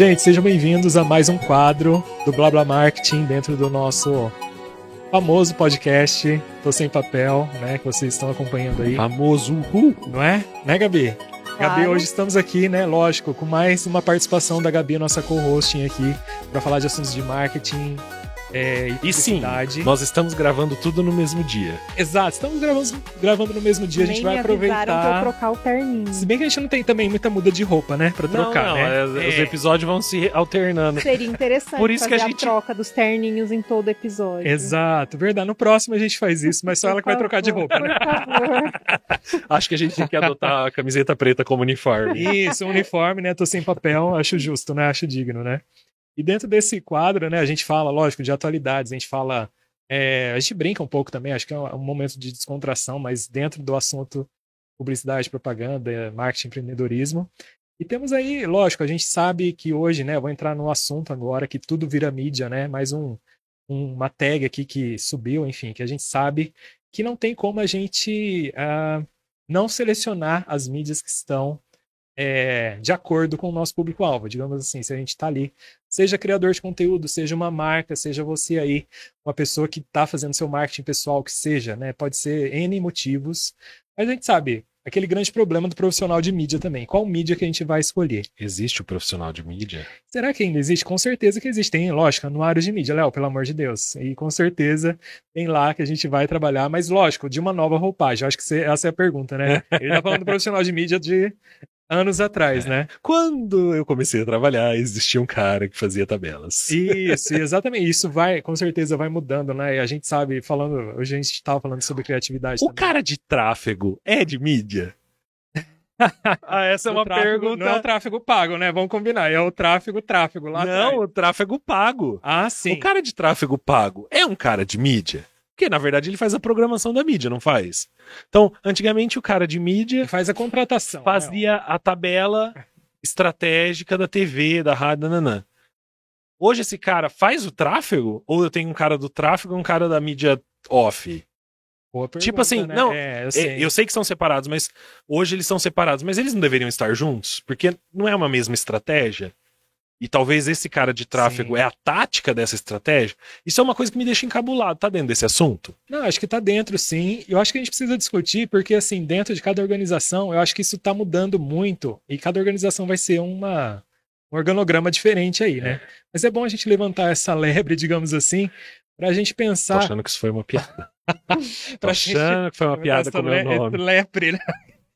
Gente, sejam bem-vindos a mais um quadro do Blá Blá Marketing dentro do nosso famoso podcast Tô Sem Papel, né? Que vocês estão acompanhando aí. Famoso uhul. Não é? Né, Gabi? Gabi, Claro. hoje estamos aqui, né? Lógico, com mais uma participação da Gabi, nossa co-hosting aqui, para falar de assuntos de marketing é, e sim, nós estamos gravando tudo no mesmo dia. Exato, estamos gravando, gravando no mesmo dia, a gente Nem vai me avisaram pra eu aproveitar. trocar o terninho. Se bem que a gente não tem também muita muda de roupa, né? Pra trocar, não, não, né? é, os episódios vão se alternando. Seria interessante Por isso que a gente- troca dos terninhos em todo episódio. Exato, verdade. No próximo a gente faz isso, mas só ela que vai trocar de roupa, né? Por favor. Acho que a gente tem que adotar a camiseta preta como uniforme. Isso, um uniforme, né? Tô sem papel, acho justo, né? Acho digno, né? E dentro desse quadro, né, a gente fala, lógico, de atualidades, a gente fala. é, a gente brinca um pouco também, acho que é um, um momento de descontração, mas dentro do assunto publicidade, propaganda, marketing, empreendedorismo. E temos aí, lógico, a gente sabe que hoje, né, vou entrar no assunto agora, que tudo vira mídia, né? Mais um, um- uma tag aqui que subiu, enfim, que a gente sabe que não tem como a gente ah, não selecionar as mídias que estão é, de acordo com o nosso público-alvo. Digamos assim, se a gente está ali, seja criador de conteúdo, seja uma marca, seja você aí, uma pessoa que está fazendo seu marketing pessoal, que seja, né? Pode ser N motivos. Mas a gente sabe, aquele grande problema do profissional de mídia também. Qual mídia que a gente vai escolher? Existe o profissional de mídia? Será que ainda existe? Com certeza que existe. Tem, lógico, anuários de mídia, Léo, pelo amor de Deus. E com certeza tem lá que a gente vai trabalhar, mas lógico, de uma nova roupagem. Eu acho que você- essa é a pergunta, né? Ele tá falando do profissional de mídia de anos atrás, né? Quando eu comecei a trabalhar, existia um cara que fazia tabelas. Isso, exatamente. Isso vai, com certeza, vai mudando, né? E a gente sabe, falando, hoje a gente estava falando sobre criatividade. O também. cara de tráfego é de mídia? ah, essa é uma tráfego pergunta. Não é o tráfego pago, né? Vamos combinar. É o tráfego, tráfego lá Não, atrás. o tráfego pago. Ah, sim. O cara de tráfego pago é um cara de mídia? Porque, na verdade, ele faz a programação da mídia, não faz? Então, antigamente, o cara de mídia faz a contratação. né? fazia a tabela estratégica da TV, da rádio, nananã. Hoje esse cara faz o tráfego? Ou eu tenho um cara do tráfego e um cara da mídia off? Pergunta, Tipo assim, né? não, É, eu É, sei. Eu sei que são separados, mas hoje eles são separados, mas eles não deveriam estar juntos? Porque não é uma mesma estratégia? E talvez esse cara de tráfego Sim. é a tática dessa estratégia? Isso é uma coisa que me deixa encabulado. Tá dentro desse assunto? Não, acho que tá dentro, sim. Eu acho que a gente precisa discutir, porque, assim, dentro de cada organização, eu acho que isso tá mudando muito. E cada organização vai ser uma, um organograma diferente aí, né? Mas é bom a gente levantar essa lebre, digamos assim, pra gente Tô pensar. achando que isso foi uma piada. Tô achando que foi uma piada com o meu nome. Lepre, né?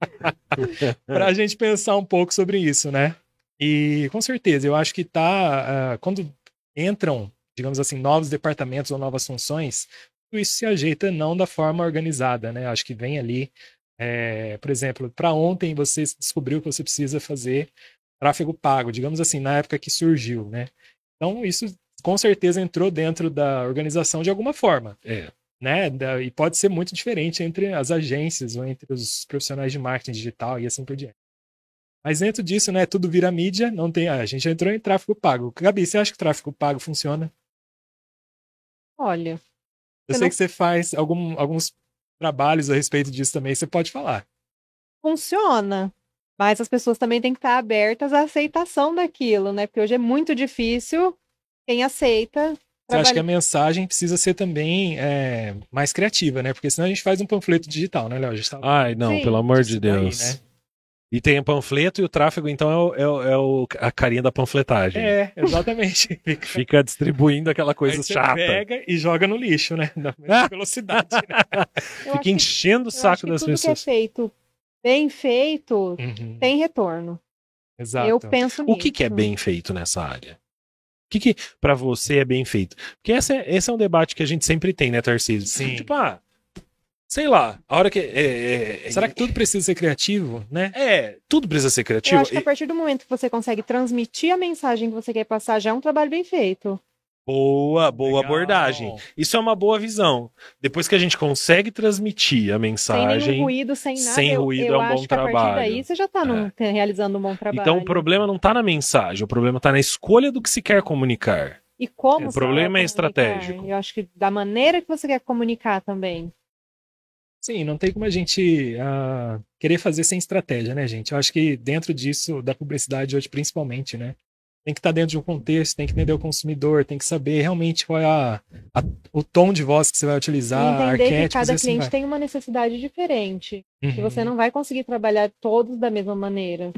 pra gente pensar um pouco sobre isso, né? E com certeza, eu acho que tá. ah, quando entram, digamos assim, novos departamentos ou novas funções, tudo isso se ajeita não da forma organizada, né? Acho que vem ali. é, por exemplo, para ontem você descobriu que você precisa fazer tráfego pago, digamos assim, na época que surgiu, né? Então, isso com certeza entrou dentro da organização de alguma forma É. né? E pode ser muito diferente entre as agências ou entre os profissionais de marketing digital e assim por diante. Mas dentro disso, né? Tudo vira mídia, não tem. A gente entrou em tráfego pago. Gabi, você acha que o tráfego pago funciona? Olha, Eu Eu sei não- que você faz algum- alguns trabalhos a respeito disso também, você pode falar. funciona. Mas as pessoas também têm que estar abertas à aceitação daquilo, né? Porque hoje é muito difícil quem aceita. Você acha que a mensagem precisa ser também é, mais criativa, né? Porque senão a gente faz um panfleto digital, né, Léo? A gente tava Ai, não, Sim. pelo amor de daí, Deus. né? E tem o panfleto e o tráfego, então é, o- é o- é o- a carinha da panfletagem. É, exatamente. Fica- Fica distribuindo aquela coisa Aí você chata. pega e joga no lixo, né? Na mesma velocidade. né? Fica que- enchendo o eu saco que das tudo pessoas. que é feito bem feito Uhum, tem retorno. Exato. Eu penso nisso. O que, que é bem feito nessa área? O que, que para você é bem feito? Porque essa é- esse é um debate que a gente sempre tem, né, Tarcísio? Sim. Tipo, ah, sei lá, a hora que. É, é- Será que tudo precisa ser criativo, né? É, tudo precisa ser Eu criativo. acho que a partir do momento que você consegue transmitir a mensagem que você quer passar, já é um trabalho bem feito. Boa, boa Legal. abordagem. Isso é uma boa visão. Depois que a gente consegue transmitir a Sem mensagem. nenhum ruído, sem nada. sem eu, ruído eu é um acho bom que a partir trabalho. daí você já está realizando um bom trabalho. Então o problema não tá na mensagem, o problema tá na escolha do que se quer comunicar. E como O você problema é comunicar. estratégico. Eu acho que da maneira que você quer comunicar também. Sim, não tem como a gente ah, querer fazer sem estratégia, né, gente? Eu acho que dentro disso, da publicidade hoje, principalmente, né? tem que estar dentro de um contexto, tem que entender o consumidor, tem que saber realmente qual é a, a- o tom de voz que você vai E utilizar, entender que cada e assim cliente vai. tem uma necessidade diferente. Uhum. você não vai conseguir trabalhar todos da mesma maneira.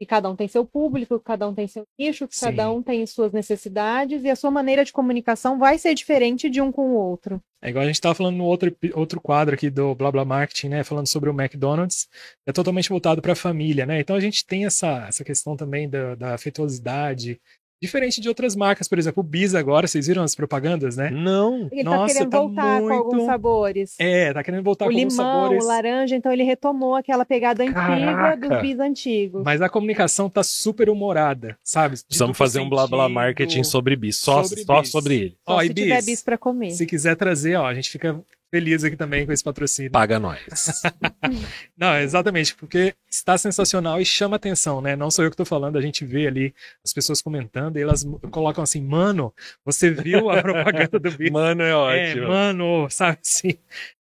E cada um tem seu público, cada um tem seu nicho, Sim. cada um tem suas necessidades e a sua maneira de comunicação vai ser diferente de um com o outro. É igual a gente estava falando no outro, outro quadro aqui do Blá Blá Marketing, né? Falando sobre o McDonald's. É totalmente voltado para a família, né? Então a gente tem essa, essa questão também da, da afetuosidade. Diferente de outras marcas, por exemplo, o Bis agora, vocês viram as propagandas, né? Não. Ele Nossa, tá querendo tá voltar com alguns muito- sabores. É, tá querendo voltar o com alguns limão, sabores. o laranja, então ele retomou aquela pegada antiga Caraca! dos bis antigos. Mas a comunicação tá super humorada, sabe? De Precisamos fazer um blá blá sentido. marketing sobre bis. Só Sobre só bis. sobre ele. Só Ó, se e tiver bis, bis pra comer. Se quiser trazer, ó, a gente fica feliz aqui também com esse patrocínio. Paga nós. Não, exatamente, porque está sensacional e chama atenção, né? Não sou eu que tô falando, a gente vê ali as pessoas comentando e elas colocam assim, mano, você viu a propaganda do Bis? Mano, é É, ótimo. mano, sabe assim?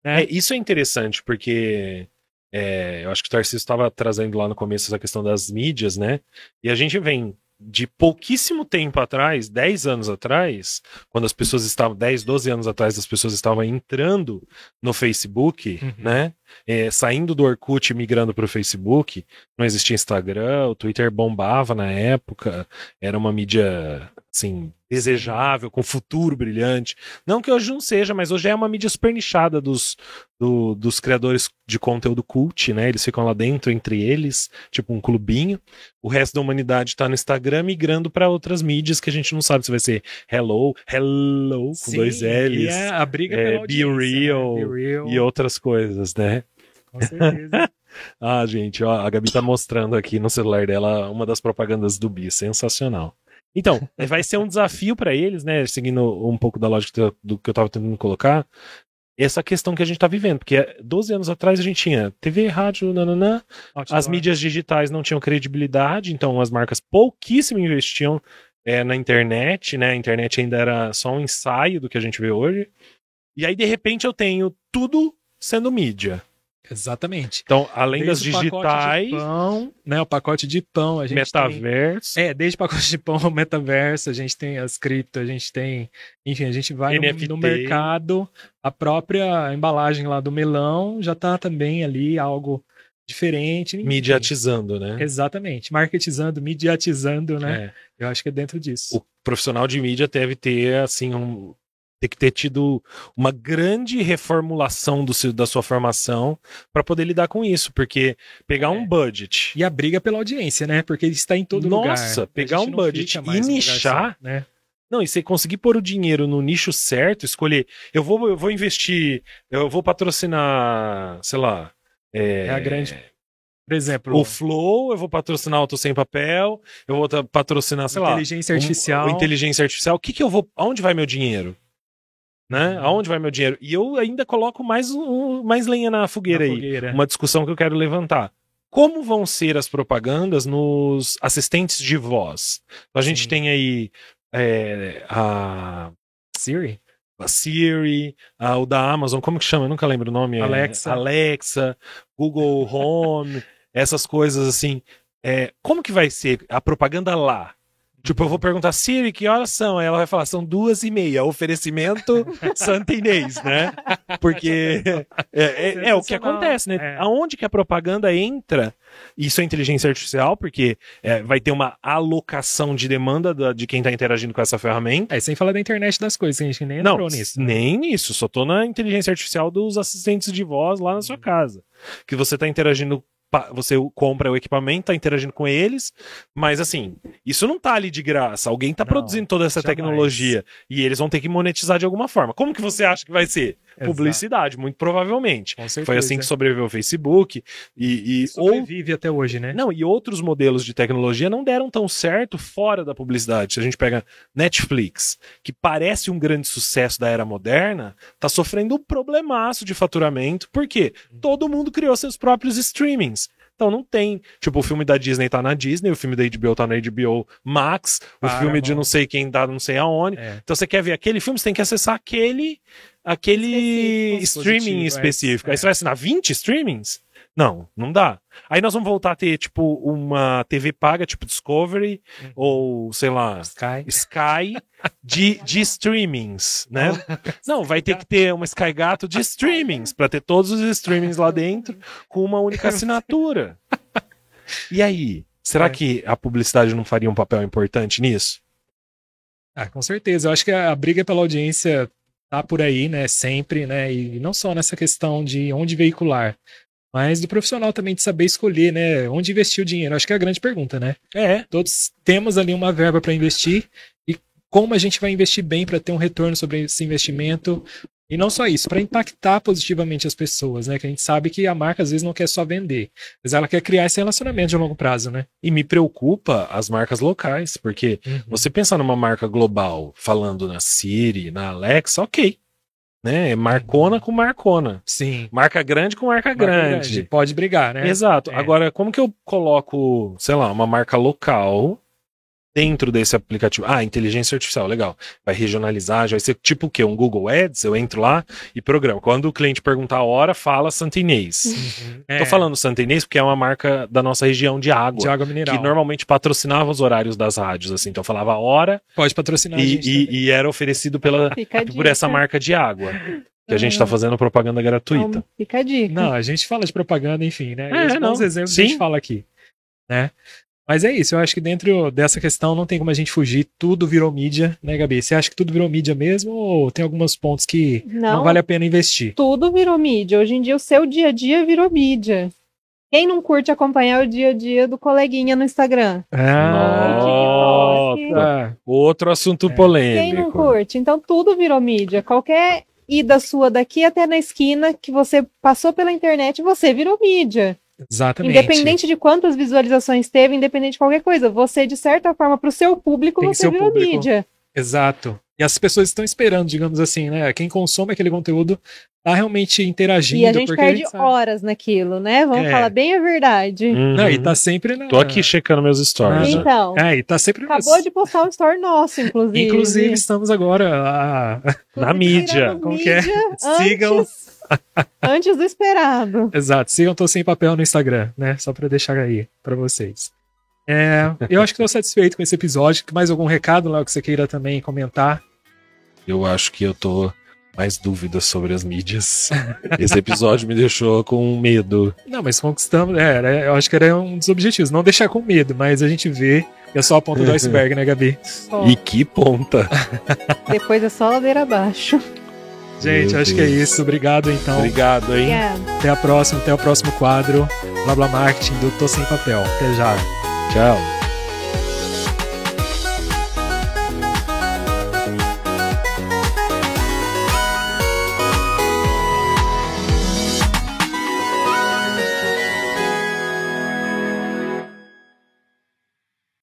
É, isso é interessante, porque é, eu acho que o Tarcísio estava trazendo lá no começo essa questão das mídias, né? E a gente vem de pouquíssimo tempo atrás, 10 anos atrás, quando as pessoas estavam, 10, 12 anos atrás, as pessoas estavam entrando no Facebook, Uhum. né? É, saindo do Orkut e migrando para o Facebook, não existia Instagram, o Twitter bombava na época, era uma mídia, assim, desejável, com futuro brilhante. Não que hoje não seja, mas hoje é uma mídia super nichada dos, do- dos criadores de conteúdo cult, né? Eles ficam lá dentro entre eles, tipo um clubinho. O resto da humanidade tá no Instagram migrando para outras mídias que a gente não sabe se vai ser Hello, Hello, com Sim, dois e L's. é a briga é, pela Be audiência, Real né? Be Real, E outras coisas, né? com certeza. Ah, gente, ó, a Gabi tá mostrando aqui no celular dela uma das propagandas do Bi, sensacional. Então, vai ser um desafio para eles, né, seguindo um pouco da lógica do que eu tava tentando colocar, essa questão que a gente tá vivendo, porque 12 anos atrás a gente tinha TV, rádio, nananã, as Outdoor. mídias digitais não tinham credibilidade, então as marcas pouquíssimo investiam é, na internet, né? A internet ainda era só um ensaio do que a gente vê hoje. E aí, de repente, eu tenho tudo sendo mídia. Exatamente. Então, além das Desde o pacote digitais, pão, né? O pacote de pão, a gente tem... metaverso, É, desde pacote de pão ao metaverso, a gente tem as cripto, a gente tem. Enfim, a gente vai no, no mercado, a própria embalagem lá do melão já tá também ali algo diferente. enfim. mediatizando, né? Exatamente. Marketizando, mediatizando, né? É. Eu acho que é dentro disso. O profissional de mídia deve ter, assim, um. Tem que ter tido uma grande reformulação do seu, da sua formação para poder lidar com isso, porque pegar um É. budget E a briga pela audiência, né? Porque ele está em todo lugar. Nossa, pegar um budget e nichar, só, né? Não, e você conseguir pôr o dinheiro no nicho certo, escolher. Eu vou, eu vou investir, eu vou patrocinar, sei lá. É, É a grande- Por exemplo, O Flow, eu vou patrocinar Auto Sem Papel, eu vou patrocinar, sei lá. inteligência um- artificial. inteligência artificial. O que que eu vou. Aonde vai meu dinheiro? Né? Aonde vai meu dinheiro? E eu ainda coloco mais, um, mais lenha na fogueira na aí. fogueira. Uma discussão que eu quero levantar. Como vão ser as propagandas nos assistentes de voz? Então, a gente Sim. tem aí é, a, Siri? a Siri, a- o da Amazon, como que chama? Eu nunca lembro o nome. É, Alexa. Alexa, Google Home, essas coisas assim. É, como que vai ser a propaganda lá? Tipo, eu vou perguntar, Siri, que horas são? Aí ela vai falar, são duas e meia. Oferecimento Santa Inês, né? Porque é, é- é o que acontece, né? É. Aonde que a propaganda entra, isso é inteligência artificial, porque é, vai ter uma alocação de demanda da- de quem está interagindo com essa ferramenta. É, sem falar da internet das coisas, a gente nem Não, entrou nisso. né? nem nisso. Só tô na inteligência artificial dos assistentes de voz lá na sua casa. Que você tá interagindo, você compra o equipamento, tá interagindo com eles, mas assim, isso não tá ali de graça. Alguém tá Não, produzindo toda essa jamais. tecnologia e eles vão ter que monetizar de alguma forma. Como que você acha que vai ser? Exato, Publicidade, muito provavelmente. Certeza. Foi assim que sobreviveu o Facebook e, e ou sobrevive até hoje, né? não, e outros modelos de tecnologia não deram tão certo fora da publicidade. Se a gente pega Netflix, que parece um grande sucesso da era moderna, tá sofrendo um problemaço de faturamento, porque todo mundo criou seus próprios streamings. Então não tem. Tipo, o filme da Disney tá na Disney, o filme da HBO tá na HBO Max, o filme de não sei quem tá não sei aonde. É. Então você quer ver aquele filme, você tem que acessar aquele aquele Específico. streaming Positivo, é, específico. Aí é. você vai assinar 20 streamings? Não, não dá. Aí nós vamos voltar a ter, tipo, uma TV paga, tipo Discovery, Uhum. ou, sei lá, Sky. Sky de, de streamings, né? Não, vai ter que ter uma Sky Gato de streamings, pra ter todos os streamings lá dentro, com uma única assinatura. E aí? Será É. que a publicidade não faria um papel importante nisso? Ah, com certeza. Eu acho que a briga pela audiência tá por aí, né? Sempre, né? E não só nessa questão de onde veicular, mas do profissional também de saber escolher, né? Onde investir o dinheiro. Acho que é a grande pergunta, né? É. Todos temos ali uma verba para investir e como a gente vai investir bem para ter um retorno sobre esse investimento. E não só isso, para impactar positivamente as pessoas, né? Que a gente sabe que a marca às vezes não quer só vender, mas ela quer criar esse relacionamento de longo prazo, né? E me preocupa as marcas locais, porque Você pensar numa marca global falando na Siri, na Alexa, ok. Né? É Marcona com Marcona. Sim. Marca grande com marca, Marca grande. Pode brigar, né? Exato. É. Agora, como que eu coloco, sei lá, uma marca local dentro desse aplicativo? Ah, inteligência artificial, legal. Vai regionalizar, já vai ser tipo o quê? Um Google Ads? Eu entro lá e programo. Quando o cliente perguntar a hora, fala Santa Inês. Uhum. É, Tô falando Santa Inês porque é uma marca da nossa região de água. de água mineral. que normalmente patrocinava os horários das rádios, assim. Então eu falava a hora Pode patrocinar a e, gente e- e era oferecido pela, Fica a por essa marca de água. Que a gente tá fazendo propaganda gratuita. Então, fica a dica. Não, a gente fala de propaganda, enfim, né? É, E os bons não. exemplos a Sim. gente fala aqui, né? Mas é isso, eu acho que dentro dessa questão não tem como a gente fugir, tudo virou mídia, né, Gabi? Você acha que tudo virou mídia mesmo ou tem alguns pontos que não, Não, vale a pena investir? tudo virou mídia. Hoje em dia, o seu dia a dia virou mídia. Quem não curte acompanhar o dia a dia do coleguinha no Instagram? Nossa. Ah, Outro assunto É. Quem polêmico. não curte? Então, tudo virou mídia. Qualquer ida sua daqui até na esquina que você passou pela internet, você virou mídia. Exatamente. Independente de quantas visualizações teve, independente de qualquer coisa, você, de certa forma, para o seu público, Tem você seu virou público. mídia. Exato. E as pessoas estão esperando, digamos assim, né? Quem consome aquele conteúdo tá realmente interagindo. E a gente porque perde gente sabe. horas naquilo, né? Vamos É. falar bem a verdade. Uhum. Não, e tá sempre na... Tô aqui checando meus stories. Ah? Então, É, e tá sempre nas- acabou de postar um story nosso, inclusive. Inclusive, estamos agora. ah, Na mídia. que é? mídia Sigam. Antes, antes do esperado. Exato, sigam Tô Sem Papel no Instagram, né? Só pra deixar aí pra vocês. É, eu acho que tô satisfeito com esse episódio. Mais algum recado, Léo, que você queira também comentar? Eu acho que eu tô mais dúvidas sobre as mídias. Esse episódio me deixou com medo. Não, mas conquistamos. É, era- eu acho que era um dos objetivos. Não deixar com medo, mas a gente vê é só a ponta do iceberg, né, Gabi? Só. E que ponta. Depois é só ladeira abaixo. Gente, Meu acho que é Deus. isso. Obrigado, então. Obrigado, hein? Obrigada. Até a próxima, até o próximo quadro. Blá Blá Marketing do Tô Sem Papel. Até já. Tchau.